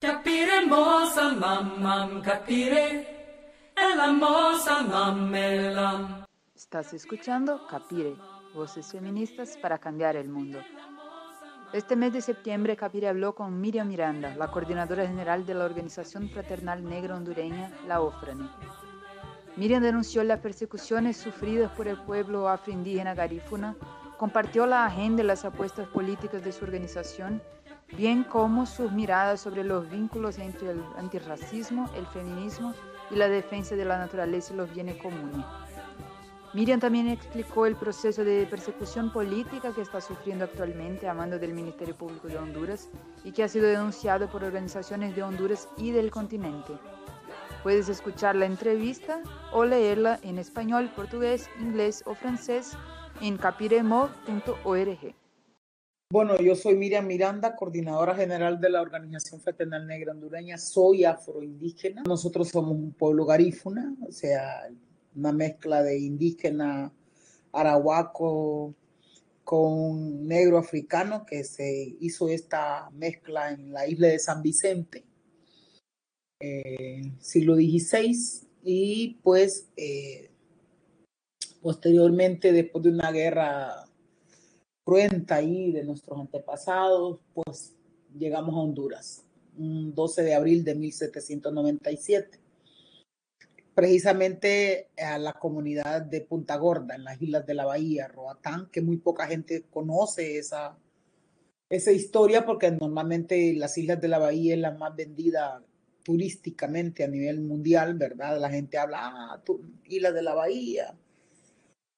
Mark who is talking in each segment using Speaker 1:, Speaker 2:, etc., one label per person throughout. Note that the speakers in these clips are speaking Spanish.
Speaker 1: Capire mosa mamam capire, ella mosa mamelam.
Speaker 2: Estás escuchando Capire, voces feministas para cambiar el mundo. Este mes de septiembre, Capire habló con Miriam Miranda, la coordinadora general de la Organización Fraternal Negra Hondureña, la OFRANE. Miriam denunció las persecuciones sufridas por el pueblo afroindígena garífuna, compartió la agenda y las apuestas políticas de su organización, bien como sus miradas sobre los vínculos entre el antirracismo, el feminismo y la defensa de la naturaleza y los bienes comunes. Miriam también explicó el proceso de persecución política que está sufriendo actualmente a mando del Ministerio Público de Honduras y que ha sido denunciado por organizaciones de Honduras y del continente. Puedes escuchar la entrevista o leerla en español, portugués, inglés o francés en capiremo.org.
Speaker 3: Bueno, yo soy Miriam Miranda, coordinadora general de la Organización Fraternal Negra Hondureña. Soy afroindígena. Nosotros somos un pueblo garífuna, o sea, una mezcla de indígena arahuaco con negro africano, que se hizo esta mezcla en la isla de San Vicente, eh, siglo XVI, y pues eh, posteriormente, después de una guerra cruenta ahí de nuestros antepasados, pues llegamos a Honduras, un 12 de abril de 1797 precisamente a la comunidad de Punta Gorda, en las islas de la Bahía, Roatán, que muy poca gente conoce esa, esa historia porque normalmente las islas de la Bahía es la más vendida turísticamente a nivel mundial, ¿verdad? La gente habla, ah, islas de la Bahía.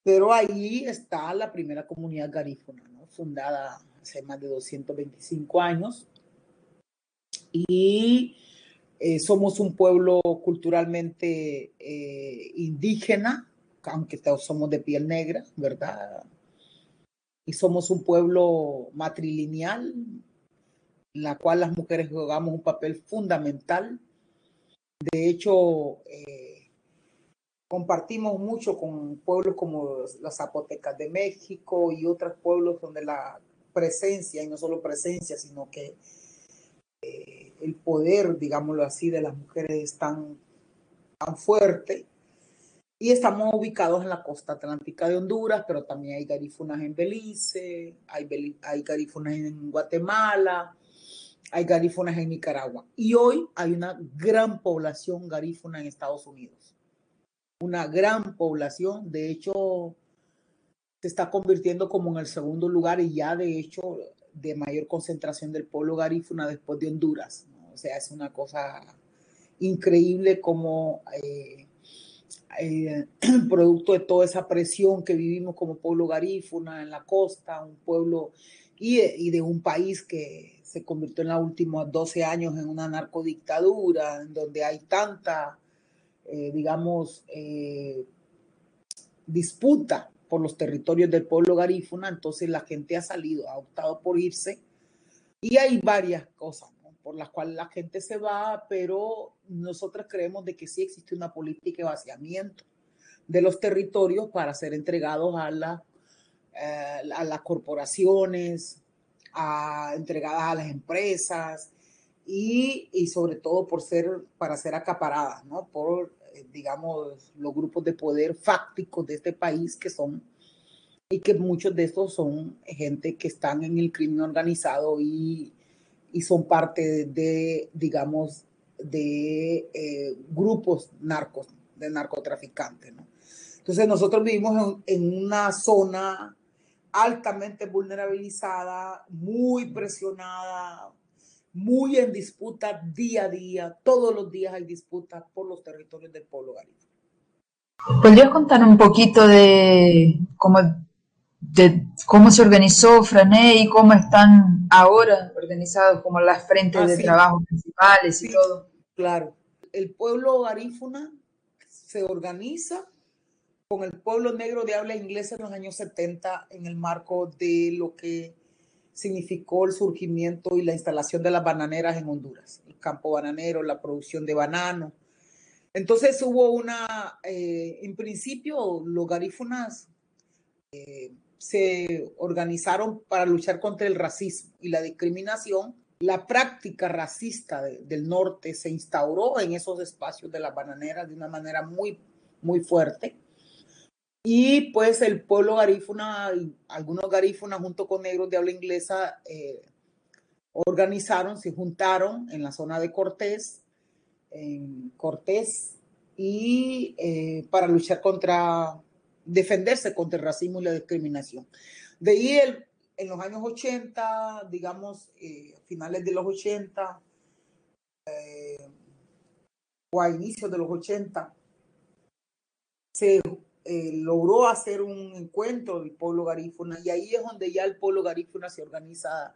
Speaker 3: Pero ahí está la primera comunidad garífuna, fundada hace más de 225 años. Y eh, somos un pueblo culturalmente eh, indígena, aunque somos de piel negra, ¿verdad? Y somos un pueblo matrilineal, en la cual las mujeres jugamos un papel fundamental. De hecho, eh, compartimos mucho con pueblos como las Zapotecas de México y otros pueblos donde la presencia, y no solo presencia, sino que el poder, digámoslo así, de las mujeres es tan, tan fuerte. Y estamos ubicados en la costa atlántica de Honduras, pero también hay garífunas en Belice, hay garífunas en Guatemala, hay garífunas en Nicaragua. Y hoy hay una gran población garífuna en Estados Unidos. Una gran población, de hecho, se está convirtiendo como en el segundo lugar y ya de hecho de mayor concentración del pueblo garífuna después de Honduras. O sea, es una cosa increíble como eh, eh, producto de toda esa presión que vivimos como pueblo garífuna en la costa, un pueblo y de, un país que se convirtió en los últimos 12 años en una narcodictadura, en donde hay tanta, eh, digamos, disputa por los territorios del pueblo garífuna, entonces la gente ha salido, ha optado por irse. Y hay varias cosas por las cuales la gente se va, pero nosotros creemos de que sí existe una política de vaciamiento de los territorios para ser entregados a, eh, a las corporaciones, a, entregadas a las empresas y, y, sobre todo por ser, para ser acaparadas, ¿no? Por, eh, digamos, los grupos de poder fácticos de este país que son y que muchos de estos son gente que están en el crimen organizado y, y son parte de, digamos, de eh, grupos narcos, de narcotraficantes. ¿no? Entonces nosotros vivimos en, una zona altamente vulnerabilizada, muy presionada, muy en disputa día a día, todos los días hay disputas por los territorios del pueblo garífuna.
Speaker 2: ¿Podrías contar un poquito de cómo de cómo se organizó Frané y cómo están ahora organizados como las frentes ah, de trabajo principales y todo.
Speaker 3: Claro, el pueblo garífuna se organiza con el pueblo negro de habla inglesa en los años 70 en el marco de lo que significó el surgimiento y la instalación de las bananeras en Honduras, el campo bananero, la producción de banano. Entonces hubo una, eh, en principio los garífunas eh, se organizaron para luchar contra el racismo y la discriminación la práctica racista del norte se instauró en esos espacios de las bananeras de una manera muy, muy fuerte. Y pues el pueblo garífuna, algunos garífunas junto con negros de habla inglesa, eh, organizaron, se juntaron en la zona de Cortés, en Cortés, y eh, para luchar contra, defenderse contra el racismo y la discriminación. De ahí el, en los años 80, digamos, eh, finales de los 80 eh, o a inicios de los 80, se eh, logró hacer un encuentro del pueblo garífuna y ahí es donde ya el pueblo garífuna se organiza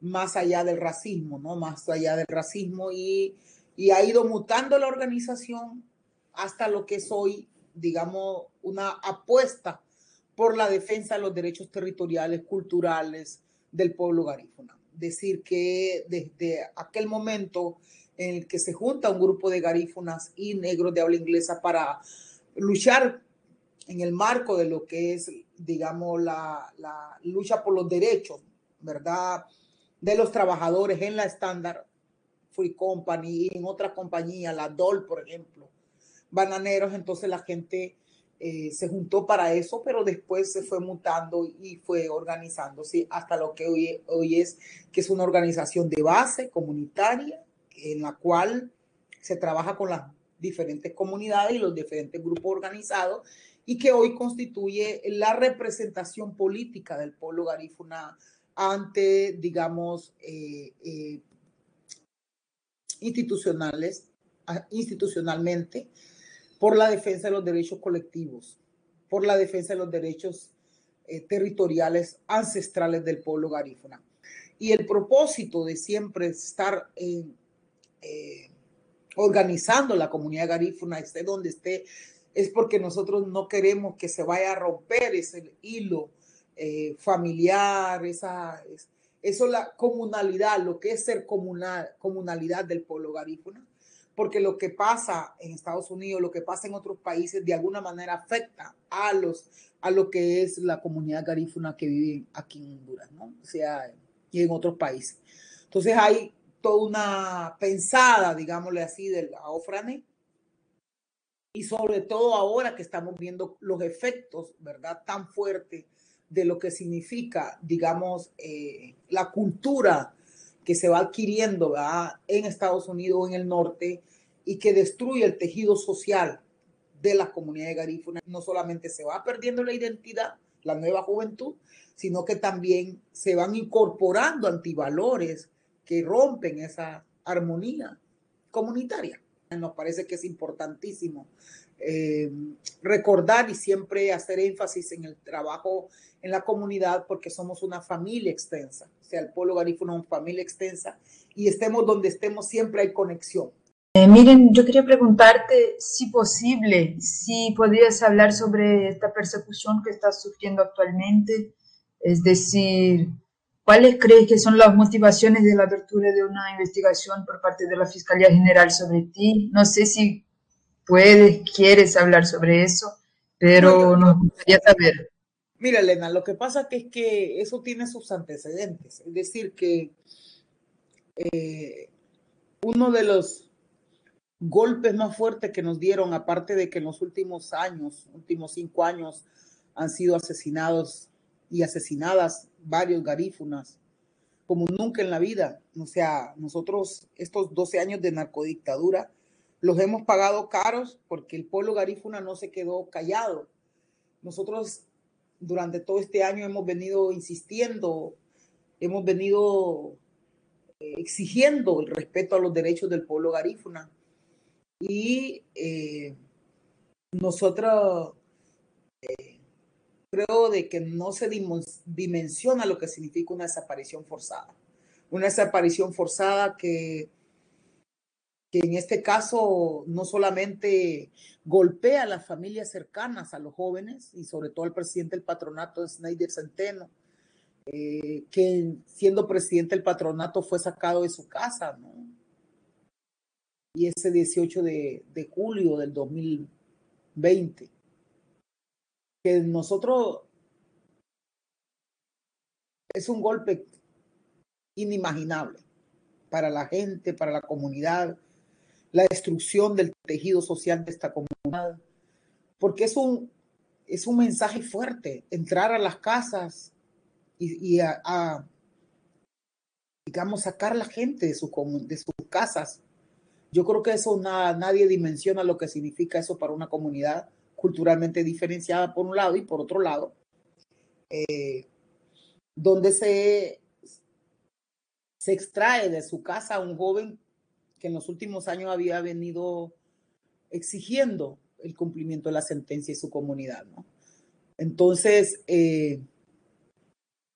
Speaker 3: más allá del racismo, ¿no? Más allá del racismo y, y ha ido mutando la organización hasta lo que es hoy, digamos, una apuesta por la defensa de los derechos territoriales, culturales del pueblo garífuna. Decir que desde aquel momento en el que se junta un grupo de garífunas y negros de habla inglesa para luchar en el marco de lo que es, digamos, la, lucha por los derechos, ¿verdad? De los trabajadores en la estándar Free Company y en otras compañías, la DOL, por ejemplo, bananeros, entonces la gente eh, se juntó para eso, pero después se fue mutando y fue organizándose hasta lo que hoy, hoy es, que es una organización de base comunitaria en la cual se trabaja con las diferentes comunidades y los diferentes grupos organizados y que hoy constituye la representación política del pueblo garífuna ante, digamos, eh, eh, institucionales, ah, institucionalmente por la defensa de los derechos colectivos, por la defensa de los derechos eh, territoriales ancestrales del pueblo garífuna. Y el propósito de siempre estar eh, organizando la comunidad garífuna, esté donde esté, es porque nosotros no queremos que se vaya a romper ese hilo eh, familiar, esa, eso la comunalidad, lo que es ser comunal, comunalidad del pueblo garífuna porque lo que pasa en Estados Unidos, lo que pasa en otros países, de alguna manera afecta a, los, a lo que es la comunidad garífuna que vive aquí en Honduras, ¿no? O sea, y en otros países. Entonces hay toda una pensada, digámosle así, de la y sobre todo ahora que estamos viendo los efectos, ¿verdad?, tan fuertes de lo que significa, digamos, eh, la cultura que se va adquiriendo en Estados Unidos en el norte y que destruye el tejido social de las comunidades garífunas. No solamente se va perdiendo la identidad, la nueva juventud, sino que también se van incorporando antivalores que rompen esa armonía comunitaria. Nos parece que es importantísimo eh, recordar y siempre hacer énfasis en el trabajo en la comunidad porque somos una familia extensa. O sea, el pueblo garífuno es una familia extensa y estemos donde estemos, siempre hay conexión.
Speaker 2: Eh, miren, yo quería preguntarte, si posible, si podrías hablar sobre esta persecución que está sufriendo actualmente, es decir, ¿cuáles crees que son las motivaciones de la apertura de una investigación por parte de la Fiscalía General sobre ti? No sé si puedes, quieres hablar sobre eso, pero nos gustaría saber.
Speaker 3: Mira, Elena, lo que pasa que es que eso tiene sus antecedentes. Es decir, que eh, uno de los golpes más fuertes que nos dieron, aparte de que en los últimos años, últimos cinco años, han sido asesinados y asesinadas varios garífunas, como nunca en la vida. O sea, nosotros estos 12 años de narcodictadura los hemos pagado caros porque el pueblo garífuna no se quedó callado. Nosotros durante todo este año hemos venido insistiendo, hemos venido eh, exigiendo el respeto a los derechos del pueblo garífuna. Y eh, nosotros creo de que no se dimensiona lo que significa una desaparición forzada. Una desaparición forzada que que en este caso no solamente golpea a las familias cercanas a los jóvenes y sobre todo al presidente del patronato, Snyder Centeno, eh, que siendo presidente del patronato fue sacado de su casa, ¿no? Y ese 18 de, julio del 2020, que nosotros es un golpe inimaginable para la gente, para la comunidad, la destrucción del tejido social de esta comunidad, porque es un, es un mensaje fuerte, entrar a las casas y, a, digamos, sacar a la gente de, su, de sus casas. Yo creo que eso nadie dimensiona lo que significa eso para una comunidad culturalmente diferenciada por un lado y por otro lado, eh, donde se, se extrae de su casa a un joven que en los últimos años había venido exigiendo el cumplimiento de la sentencia y su comunidad. ¿no? Entonces, eh,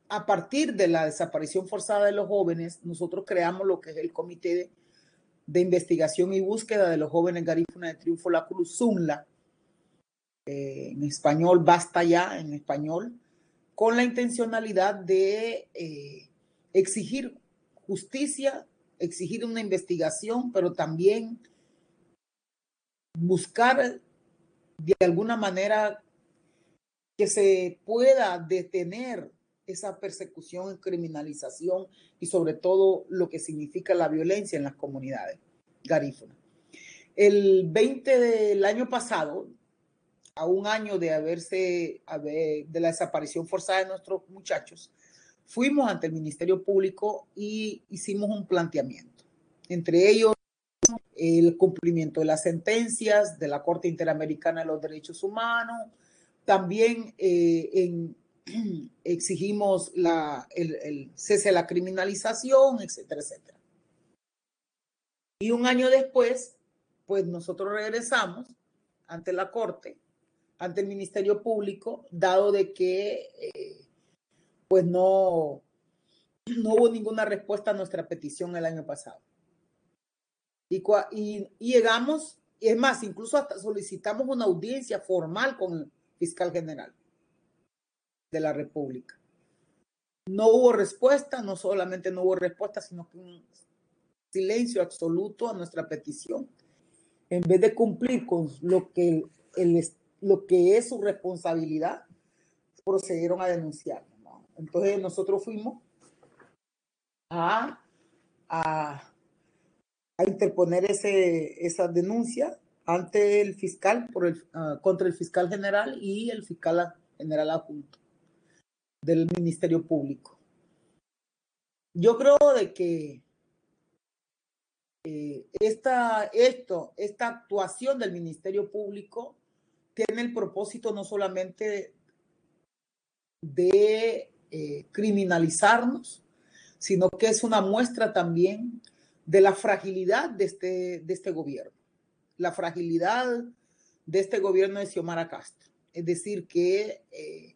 Speaker 3: a partir de la desaparición forzada de los jóvenes, nosotros creamos lo que es el Comité de, Investigación y Búsqueda de los Jóvenes Garífuna de Triunfo La Cruz, ZUNLA, eh, en español, basta ya, en español, con la intencionalidad de eh, exigir justicia, exigir una investigación, pero también buscar de alguna manera que se pueda detener esa persecución, criminalización y sobre todo lo que significa la violencia en las comunidades garífunas. El 20 del año pasado, a un año de haberse, de la desaparición forzada de nuestros muchachos, fuimos ante el Ministerio Público y hicimos un planteamiento. Entre ellos, el cumplimiento de las sentencias de la Corte Interamericana de los Derechos Humanos, también eh, exigimos el, el, cese de la criminalización, etcétera, etcétera. Y un año después, pues nosotros regresamos ante la Corte, ante el Ministerio Público, dado de que eh, pues no, no hubo ninguna respuesta a nuestra petición el año pasado. Y, y, y llegamos, y es más, incluso hasta solicitamos una audiencia formal con el fiscal general de la República. No hubo respuesta, no solamente no hubo respuesta, sino que un silencio absoluto a nuestra petición. En vez de cumplir con lo que, el, lo que es su responsabilidad, procedieron a denunciar. Entonces nosotros fuimos a, a, interponer ese, esa denuncia ante el fiscal por el, ah, contra el fiscal general y el fiscal general adjunto del Ministerio Público. Yo creo de que eh, esta, esto, esta actuación del Ministerio Público tiene el propósito no solamente de eh, criminalizarnos, sino que es una muestra también de la fragilidad de este, de este gobierno, la fragilidad de este gobierno de Xiomara Castro. Es decir, que eh,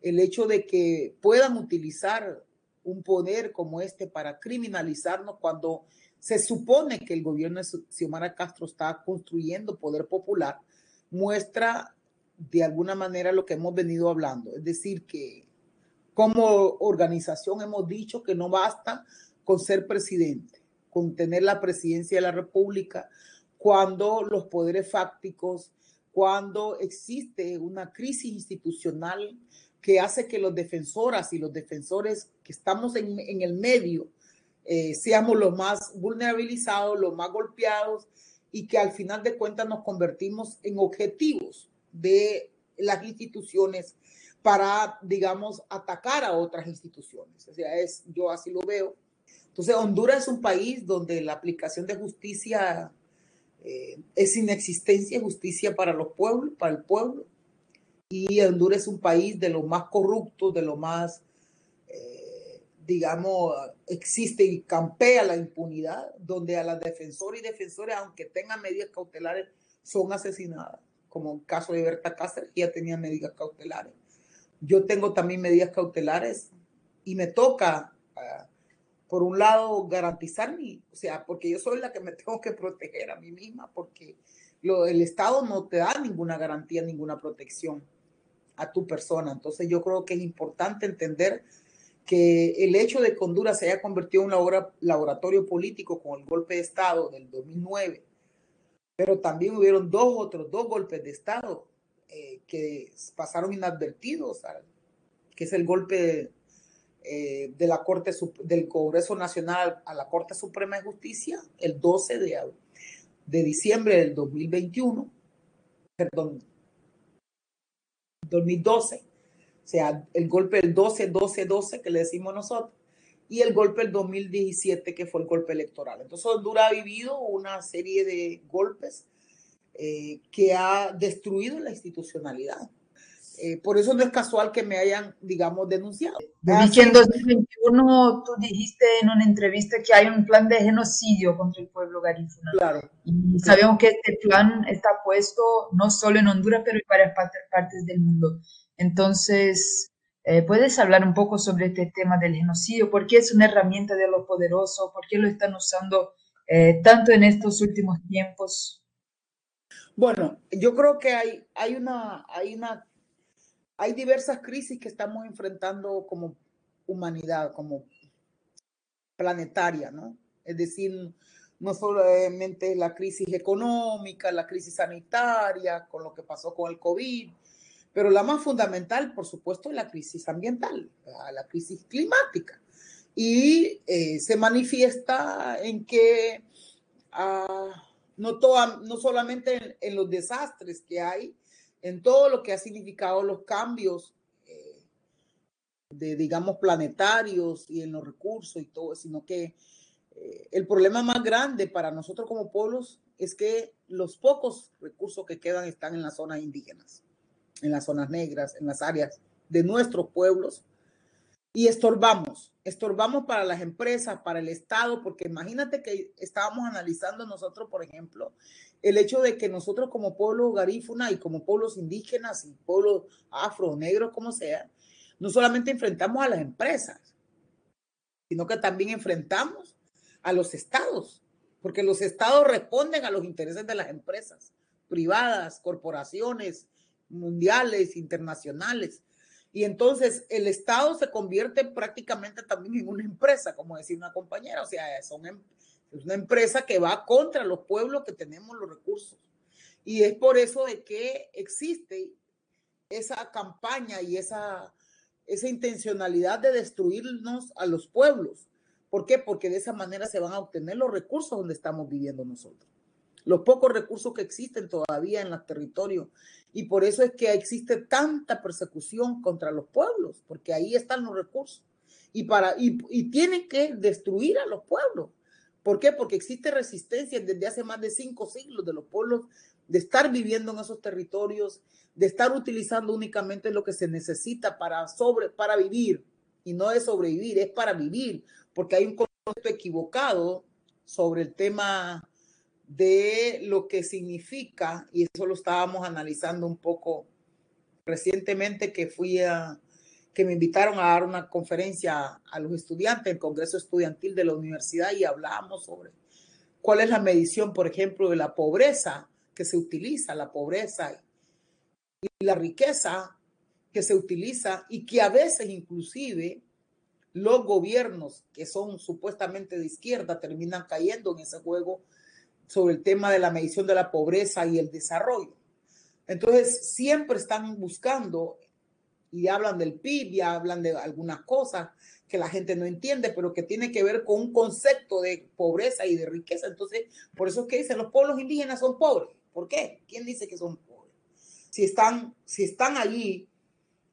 Speaker 3: el hecho de que puedan utilizar un poder como este para criminalizarnos cuando se supone que el gobierno de Xiomara Castro está construyendo poder popular, muestra de alguna manera lo que hemos venido hablando. Es decir, que como organización hemos dicho que no basta con ser presidente, con tener la presidencia de la República, cuando los poderes fácticos, cuando existe una crisis institucional que hace que los defensoras y los defensores que estamos en, el medio eh, seamos los más vulnerabilizados, los más golpeados y que al final de cuentas nos convertimos en objetivos de las instituciones para, digamos, atacar a otras instituciones. O sea, es, yo así lo veo. Entonces, Honduras es un país donde la aplicación de justicia eh, es inexistencia, justicia para los pueblos, para el pueblo. Y Honduras es un país de los más corruptos, de lo más, eh, digamos, existe y campea la impunidad, donde a las defensoras y defensores, aunque tengan medidas cautelares, son asesinadas, como el caso de Berta Cáceres, que ya tenía medidas cautelares yo tengo también medidas cautelares y me toca, ah, por un lado, garantizar mi, o sea, porque yo soy la que me tengo que proteger a mí misma, porque lo, el Estado no te da ninguna garantía, ninguna protección a tu persona. Entonces yo creo que es importante entender que el hecho de que Honduras se haya convertido en un laboratorio político con el golpe de Estado del 2009, pero también hubieron dos otros, dos golpes de Estado eh, que pasaron inadvertidos, que es el golpe eh, de la Corte del Congreso Nacional a la Corte Suprema de Justicia el 12 de, de diciembre del 2021, perdón, 2012, o sea, el golpe del 12-12-12 que le decimos nosotros, y el golpe del 2017 que fue el golpe electoral. Entonces Honduras ha vivido una serie de golpes eh, que ha destruido la institucionalidad. Eh, por eso no es casual que me hayan, digamos, denunciado.
Speaker 2: Que en 2021 tú dijiste en una entrevista que hay un plan de genocidio contra el pueblo garífuna.
Speaker 3: Claro.
Speaker 2: Y sabemos que este plan está puesto no solo en Honduras, pero en varias partes del mundo. Entonces, eh, ¿puedes hablar un poco sobre este tema del genocidio? ¿Por qué es una herramienta de los poderosos? ¿Por qué lo están usando eh, tanto en estos últimos tiempos?
Speaker 3: Bueno, yo creo que hay, hay, una, hay una hay diversas crisis que estamos enfrentando como humanidad, como planetaria, ¿no? Es decir, no solamente la crisis económica, la crisis sanitaria, con lo que pasó con el COVID, pero la más fundamental, por supuesto, es la crisis ambiental, la crisis climática. Y eh, se manifiesta en que ah, no, no solamente en los desastres que hay, en todo lo que ha significado los cambios eh, de, digamos, planetarios y en los recursos y todo, sino que eh, el problema más grande para nosotros como pueblos es que los pocos recursos que quedan están en las zonas indígenas, en las zonas negras, en las áreas de nuestros pueblos y estorbamos, estorbamos para las empresas, para el Estado, porque imagínate que estábamos analizando nosotros, por ejemplo, el hecho de que nosotros como pueblo garífuna y como pueblos indígenas y pueblos afro, negros, como sea, no solamente enfrentamos a las empresas, sino que también enfrentamos a los estados, porque los estados responden a los intereses de las empresas privadas, corporaciones mundiales, internacionales. Y entonces el Estado se convierte prácticamente también en una empresa, como decía una compañera, o sea, son, em, es una empresa que va contra los pueblos que tenemos los recursos. Y es por eso de que existe esa campaña y esa, esa intencionalidad de destruirnos a los pueblos. ¿Por qué? Porque de esa manera se van a obtener los recursos donde estamos viviendo nosotros los pocos recursos que existen todavía en los territorios. Y por eso es que existe tanta persecución contra los pueblos, porque ahí están los recursos. Y, para, y, y tienen que destruir a los pueblos. ¿Por qué? Porque existe resistencia desde hace más de cinco siglos de los pueblos de estar viviendo en esos territorios, de estar utilizando únicamente lo que se necesita para, sobre, para vivir. Y no es sobrevivir, es para vivir, porque hay un concepto equivocado sobre el tema de lo que significa, y eso lo estábamos analizando un poco recientemente que fui a, me invitaron a dar una conferencia a los estudiantes del Congreso Estudiantil de la universidad y hablábamos sobre cuál es la medición, por ejemplo, de la pobreza que se utiliza, la pobreza y la riqueza que se utiliza y que a veces inclusive los gobiernos que son supuestamente de izquierda terminan cayendo en ese juego sobre el tema de la medición de la pobreza y el desarrollo. Entonces, siempre están buscando y hablan del PIB y hablan de algunas cosas que la gente no entiende, pero que tiene que ver con un concepto de pobreza y de riqueza. Entonces, por eso es que dicen los pueblos indígenas son pobres. ¿Por qué? ¿Quién dice que son pobres? Si están, si están allí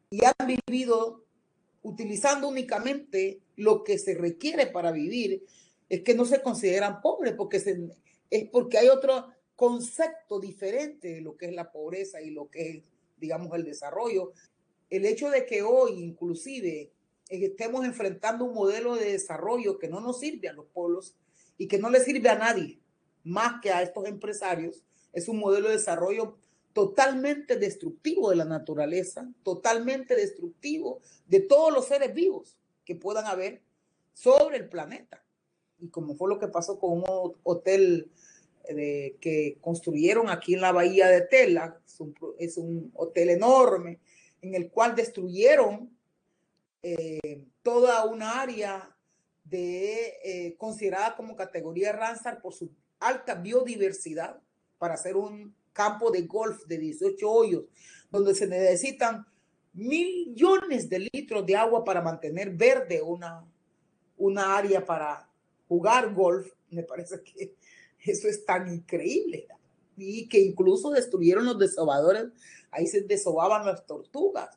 Speaker 3: y han vivido utilizando únicamente lo que se requiere para vivir, es que no se consideran pobres porque se, es porque hay otro concepto diferente de lo que es la pobreza y lo que es, digamos, el desarrollo. El hecho de que hoy inclusive estemos enfrentando un modelo de desarrollo que no nos sirve a los pueblos y que no le sirve a nadie más que a estos empresarios, es un modelo de desarrollo totalmente destructivo de la naturaleza, totalmente destructivo de todos los seres vivos que puedan haber sobre el planeta. Y como fue lo que pasó con un hotel de, que construyeron aquí en la bahía de Tela, es un, hotel enorme en el cual destruyeron eh, toda una área de, eh, considerada como categoría Ramsar por su alta biodiversidad para hacer un campo de golf de 18 hoyos, donde se necesitan millones de litros de agua para mantener verde una, una área para jugar golf. Me parece que eso es tan increíble. Y que incluso destruyeron los desobadores, ahí se desobaban las tortugas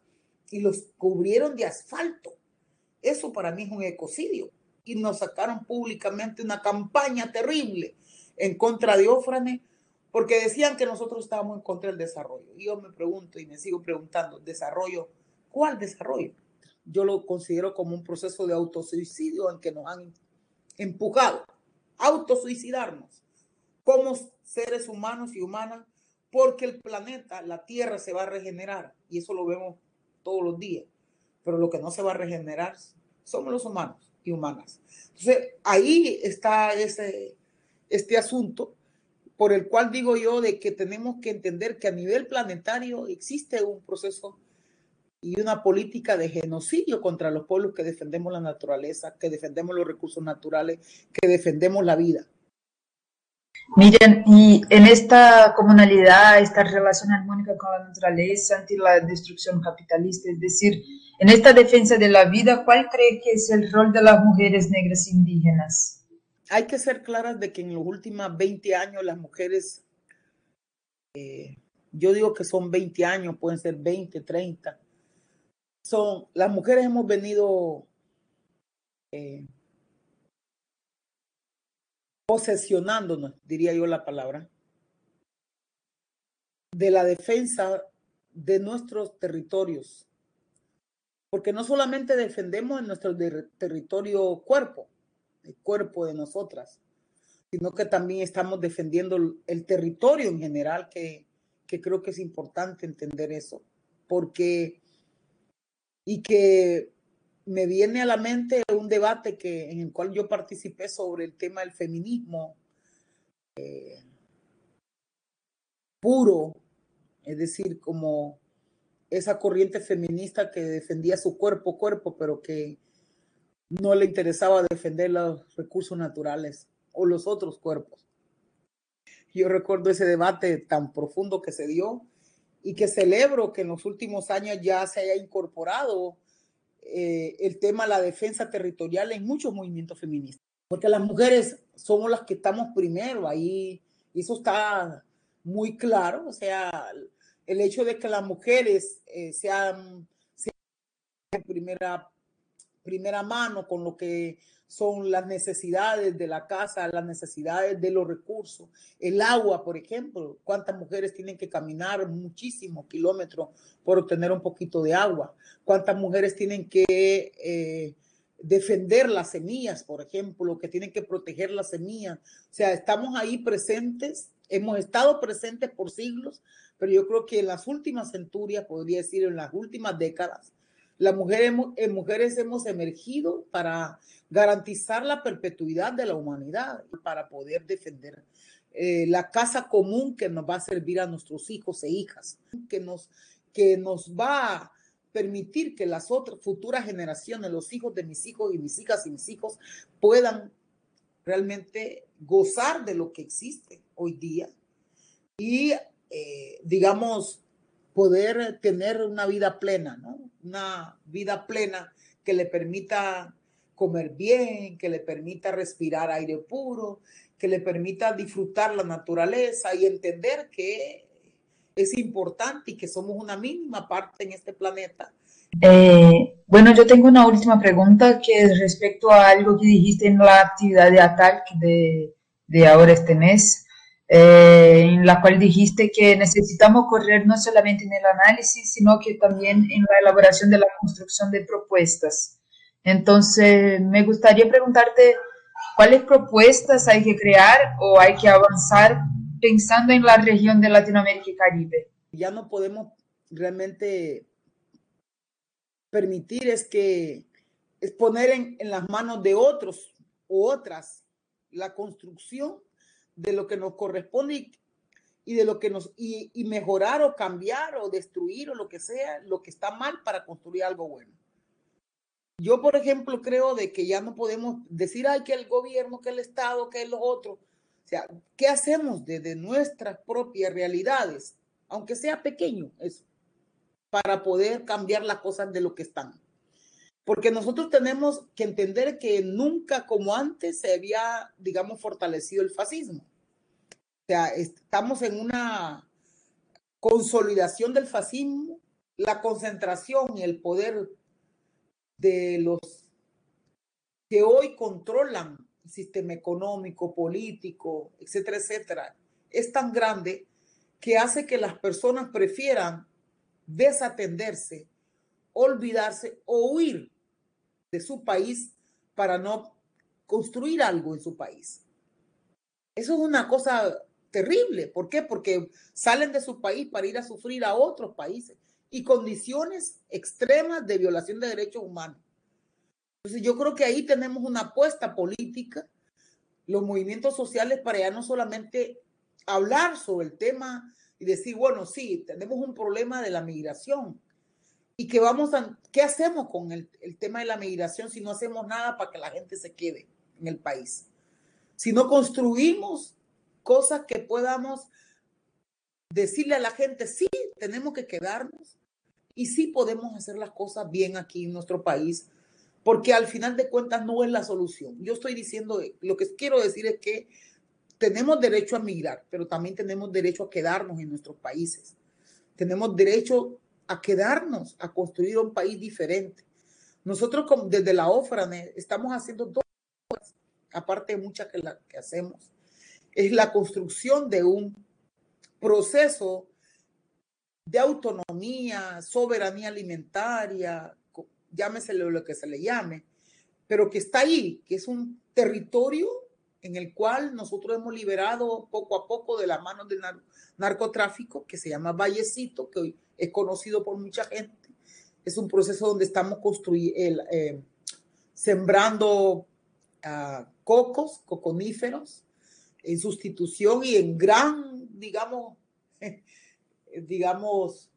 Speaker 3: y los cubrieron de asfalto. Eso para mí es un ecocidio. Y nos sacaron públicamente una campaña terrible en contra de Ófrane porque decían que nosotros estábamos en contra del desarrollo. Y yo me pregunto y me sigo preguntando, ¿desarrollo? ¿Cuál desarrollo? Yo lo considero como un proceso de autosuicidio en que nos han empujado autosuicidarnos como seres humanos y humanas, porque el planeta, la Tierra se va a regenerar y eso lo vemos todos los días. Pero lo que no se va a regenerar somos los humanos y humanas. Entonces, ahí está ese, este asunto por el cual digo yo de que tenemos que entender que a nivel planetario existe un proceso y una política de genocidio contra los pueblos que defendemos la naturaleza, que defendemos los recursos naturales, que defendemos la vida.
Speaker 2: Miren, y en esta comunalidad, esta relación armónica con la naturaleza ante la destrucción capitalista, es decir, en esta defensa de la vida, ¿cuál cree que es el rol de las mujeres negras indígenas?
Speaker 3: hay que ser claras de que en los últimos 20 años las mujeres, eh, yo digo que son 20 años, pueden ser 20, 30, son, las mujeres hemos venido eh, posesionándonos, diría yo la palabra, de la defensa de nuestros territorios. Porque no solamente defendemos en nuestro territorio cuerpo, el cuerpo de nosotras, sino que también estamos defendiendo el territorio en general, que, que creo que es importante entender eso, porque y que me viene a la mente un debate que, en el cual yo participé sobre el tema del feminismo eh, puro, es decir, como esa corriente feminista que defendía su cuerpo, cuerpo, pero que no le interesaba defender los recursos naturales o los otros cuerpos. Yo recuerdo ese debate tan profundo que se dio y que celebro que en los últimos años ya se haya incorporado eh, el tema de la defensa territorial en muchos movimientos feministas, porque las mujeres somos las que estamos primero ahí, eso está muy claro, o sea, el hecho de que las mujeres eh, sean, sean primera primera mano con lo que son las necesidades de la casa, las necesidades de los recursos. El agua, por ejemplo, cuántas mujeres tienen que caminar muchísimos kilómetros por obtener un poquito de agua, cuántas mujeres tienen que eh, defender las semillas, por ejemplo, que tienen que proteger las semillas. O sea, estamos ahí presentes, hemos estado presentes por siglos, pero yo creo que en las últimas centurias, podría decir en las últimas décadas, las mujeres, mujeres hemos emergido para garantizar la perpetuidad de la humanidad, para poder defender eh, la casa común que nos va a servir a nuestros hijos e hijas, que nos, que nos va a permitir que las otras futuras generaciones, los hijos de mis hijos y mis hijas y mis hijos, puedan realmente gozar de lo que existe hoy día y, eh, digamos, poder tener una vida plena, ¿no? Una vida plena que le permita comer bien, que le permita respirar aire puro, que le permita disfrutar la naturaleza y entender que es importante y que somos una mínima parte en este planeta.
Speaker 2: Eh, bueno, yo tengo una última pregunta que es respecto a algo que dijiste en la actividad de ATAC de, de ahora este mes. Eh, en la cual dijiste que necesitamos correr no solamente en el análisis, sino que también en la elaboración de la construcción de propuestas. Entonces, me gustaría preguntarte cuáles propuestas hay que crear o hay que avanzar pensando en la región de Latinoamérica y Caribe.
Speaker 3: Ya no podemos realmente permitir es que es poner en, en las manos de otros u otras la construcción de lo que nos corresponde y, de lo que nos y, mejorar o cambiar o destruir o lo que sea, lo que está mal para construir algo bueno. Yo, por ejemplo, creo de que ya no podemos decir, ay, que el gobierno, que el Estado, que lo otro. O sea, ¿qué hacemos desde nuestras propias realidades? Aunque sea pequeño eso. para poder cambiar las cosas de lo que están. Porque nosotros tenemos que entender que nunca como antes se había, digamos, fortalecido el fascismo. O sea, estamos en una consolidación del fascismo, la concentración y el poder de los que hoy controlan el sistema económico, político, etcétera, etcétera, es tan grande que hace que las personas prefieran desatenderse, olvidarse o huir de su país para no construir algo en su país. Eso es una cosa terrible. ¿Por qué? Porque salen de su país para ir a sufrir a otros países y condiciones extremas de violación de derechos humanos. Entonces yo creo que ahí tenemos una apuesta política, los movimientos sociales para ya no solamente hablar sobre el tema y decir, bueno, sí, tenemos un problema de la migración, y que vamos a, ¿qué hacemos con el, el, tema de la migración si no hacemos nada para que la gente se quede en el país? Si no construimos cosas que podamos decirle a la gente, sí, tenemos que quedarnos y sí podemos hacer las cosas bien aquí en nuestro país, porque al final de cuentas no es la solución. Yo estoy diciendo, lo que quiero decir es que tenemos derecho a migrar, pero también tenemos derecho a quedarnos en nuestros países. Tenemos derecho a quedarnos, a construir un país diferente. Nosotros desde la OFRANE estamos haciendo dos cosas, aparte de muchas que, la, que hacemos. Es la construcción de un proceso de autonomía, soberanía alimentaria, llámese lo que se le llame, pero que está ahí, que es un territorio en el cual nosotros hemos liberado poco a poco de las manos del narcotráfico, que se llama Vallecito, que hoy es conocido por mucha gente. Es un proceso donde estamos construyendo, eh, sembrando uh, cocos, coconíferos, en sustitución y en gran, digamos, digamos,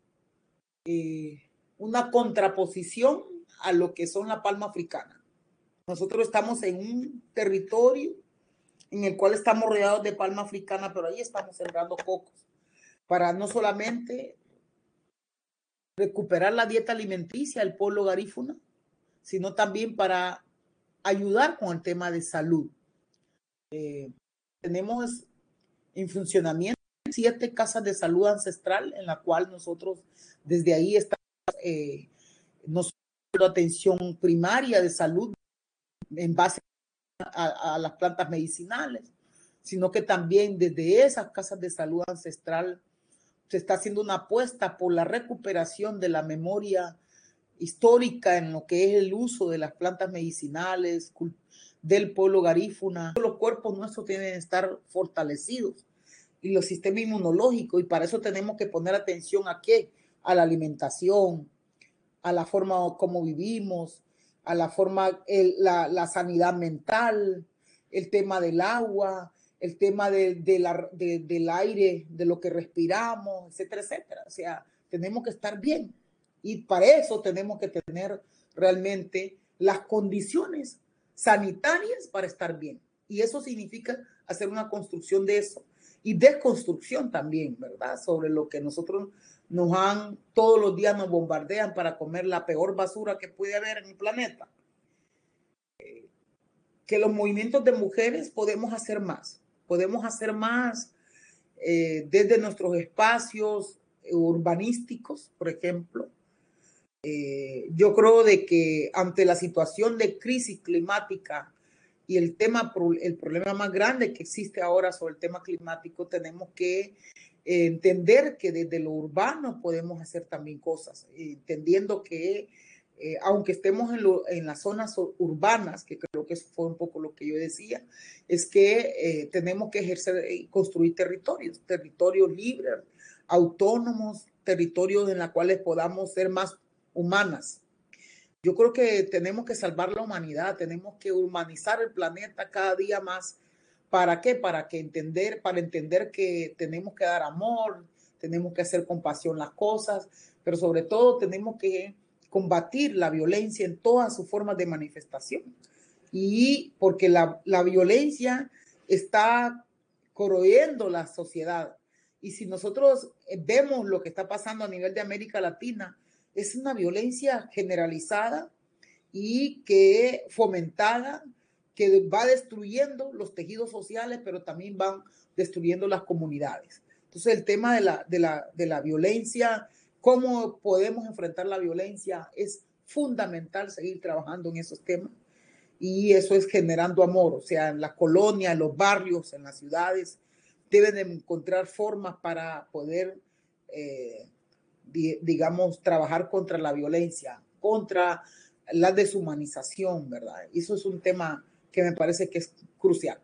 Speaker 3: eh, una contraposición a lo que son la palma africana. Nosotros estamos en un territorio en el cual estamos rodeados de palma africana, pero ahí estamos sembrando cocos para no solamente recuperar la dieta alimenticia del pueblo garífuna, sino también para ayudar con el tema de salud. Eh, tenemos en funcionamiento siete casas de salud ancestral en la cual nosotros desde ahí estamos eh, atención primaria de salud en base a, las plantas medicinales, sino que también desde esas casas de salud ancestral se está haciendo una apuesta por la recuperación de la memoria histórica en lo que es el uso de las plantas medicinales del pueblo garífuna. Los cuerpos nuestros tienen que estar fortalecidos y los sistemas inmunológicos y para eso tenemos que poner atención a qué? A la alimentación, a la forma como vivimos, a la forma, la, la, sanidad mental, el tema del agua, el tema de, de la, del aire, de lo que respiramos, etcétera, etcétera. O sea, tenemos que estar bien. Y para eso tenemos que tener realmente las condiciones sanitarias para estar bien. Y eso significa hacer una construcción de eso. Y desconstrucción también, ¿verdad? Sobre lo que nosotros nos han, todos los días nos bombardean para comer la peor basura que puede haber en el planeta. Eh, que los movimientos de mujeres podemos hacer más, podemos hacer más eh, desde nuestros espacios urbanísticos, por ejemplo. Eh, yo creo de que ante la situación de crisis climática y el tema, el problema más grande que existe ahora sobre el tema climático, tenemos que entender que desde lo urbano podemos hacer también cosas, entendiendo que eh, aunque estemos en, en, las zonas urbanas, que creo que eso fue un poco lo que yo decía, es que eh, tenemos que ejercer y construir territorios, territorios libres, autónomos, territorios en los cuales podamos ser más humanas. Yo creo que tenemos que salvar la humanidad, tenemos que humanizar el planeta cada día más ¿Para qué? Para que entender, para entender que tenemos que dar amor, tenemos que hacer compasión las cosas, pero sobre todo tenemos que combatir la violencia en todas sus formas de manifestación. Y porque la, la violencia está corroyendo la sociedad Y si nosotros vemos lo que está pasando a nivel de América Latina, es una violencia generalizada y que fomentada, que va destruyendo los tejidos sociales, pero también van destruyendo las comunidades. Entonces, el tema de la, de la, de la violencia, cómo podemos enfrentar la violencia, es fundamental seguir trabajando en esos temas. Y eso es generando amor, o sea, en la colonia, en los barrios, en las ciudades, deben encontrar formas para poder, eh, digamos, trabajar contra la violencia, contra la deshumanización, ¿verdad? Eso es un tema que me parece que es crucial.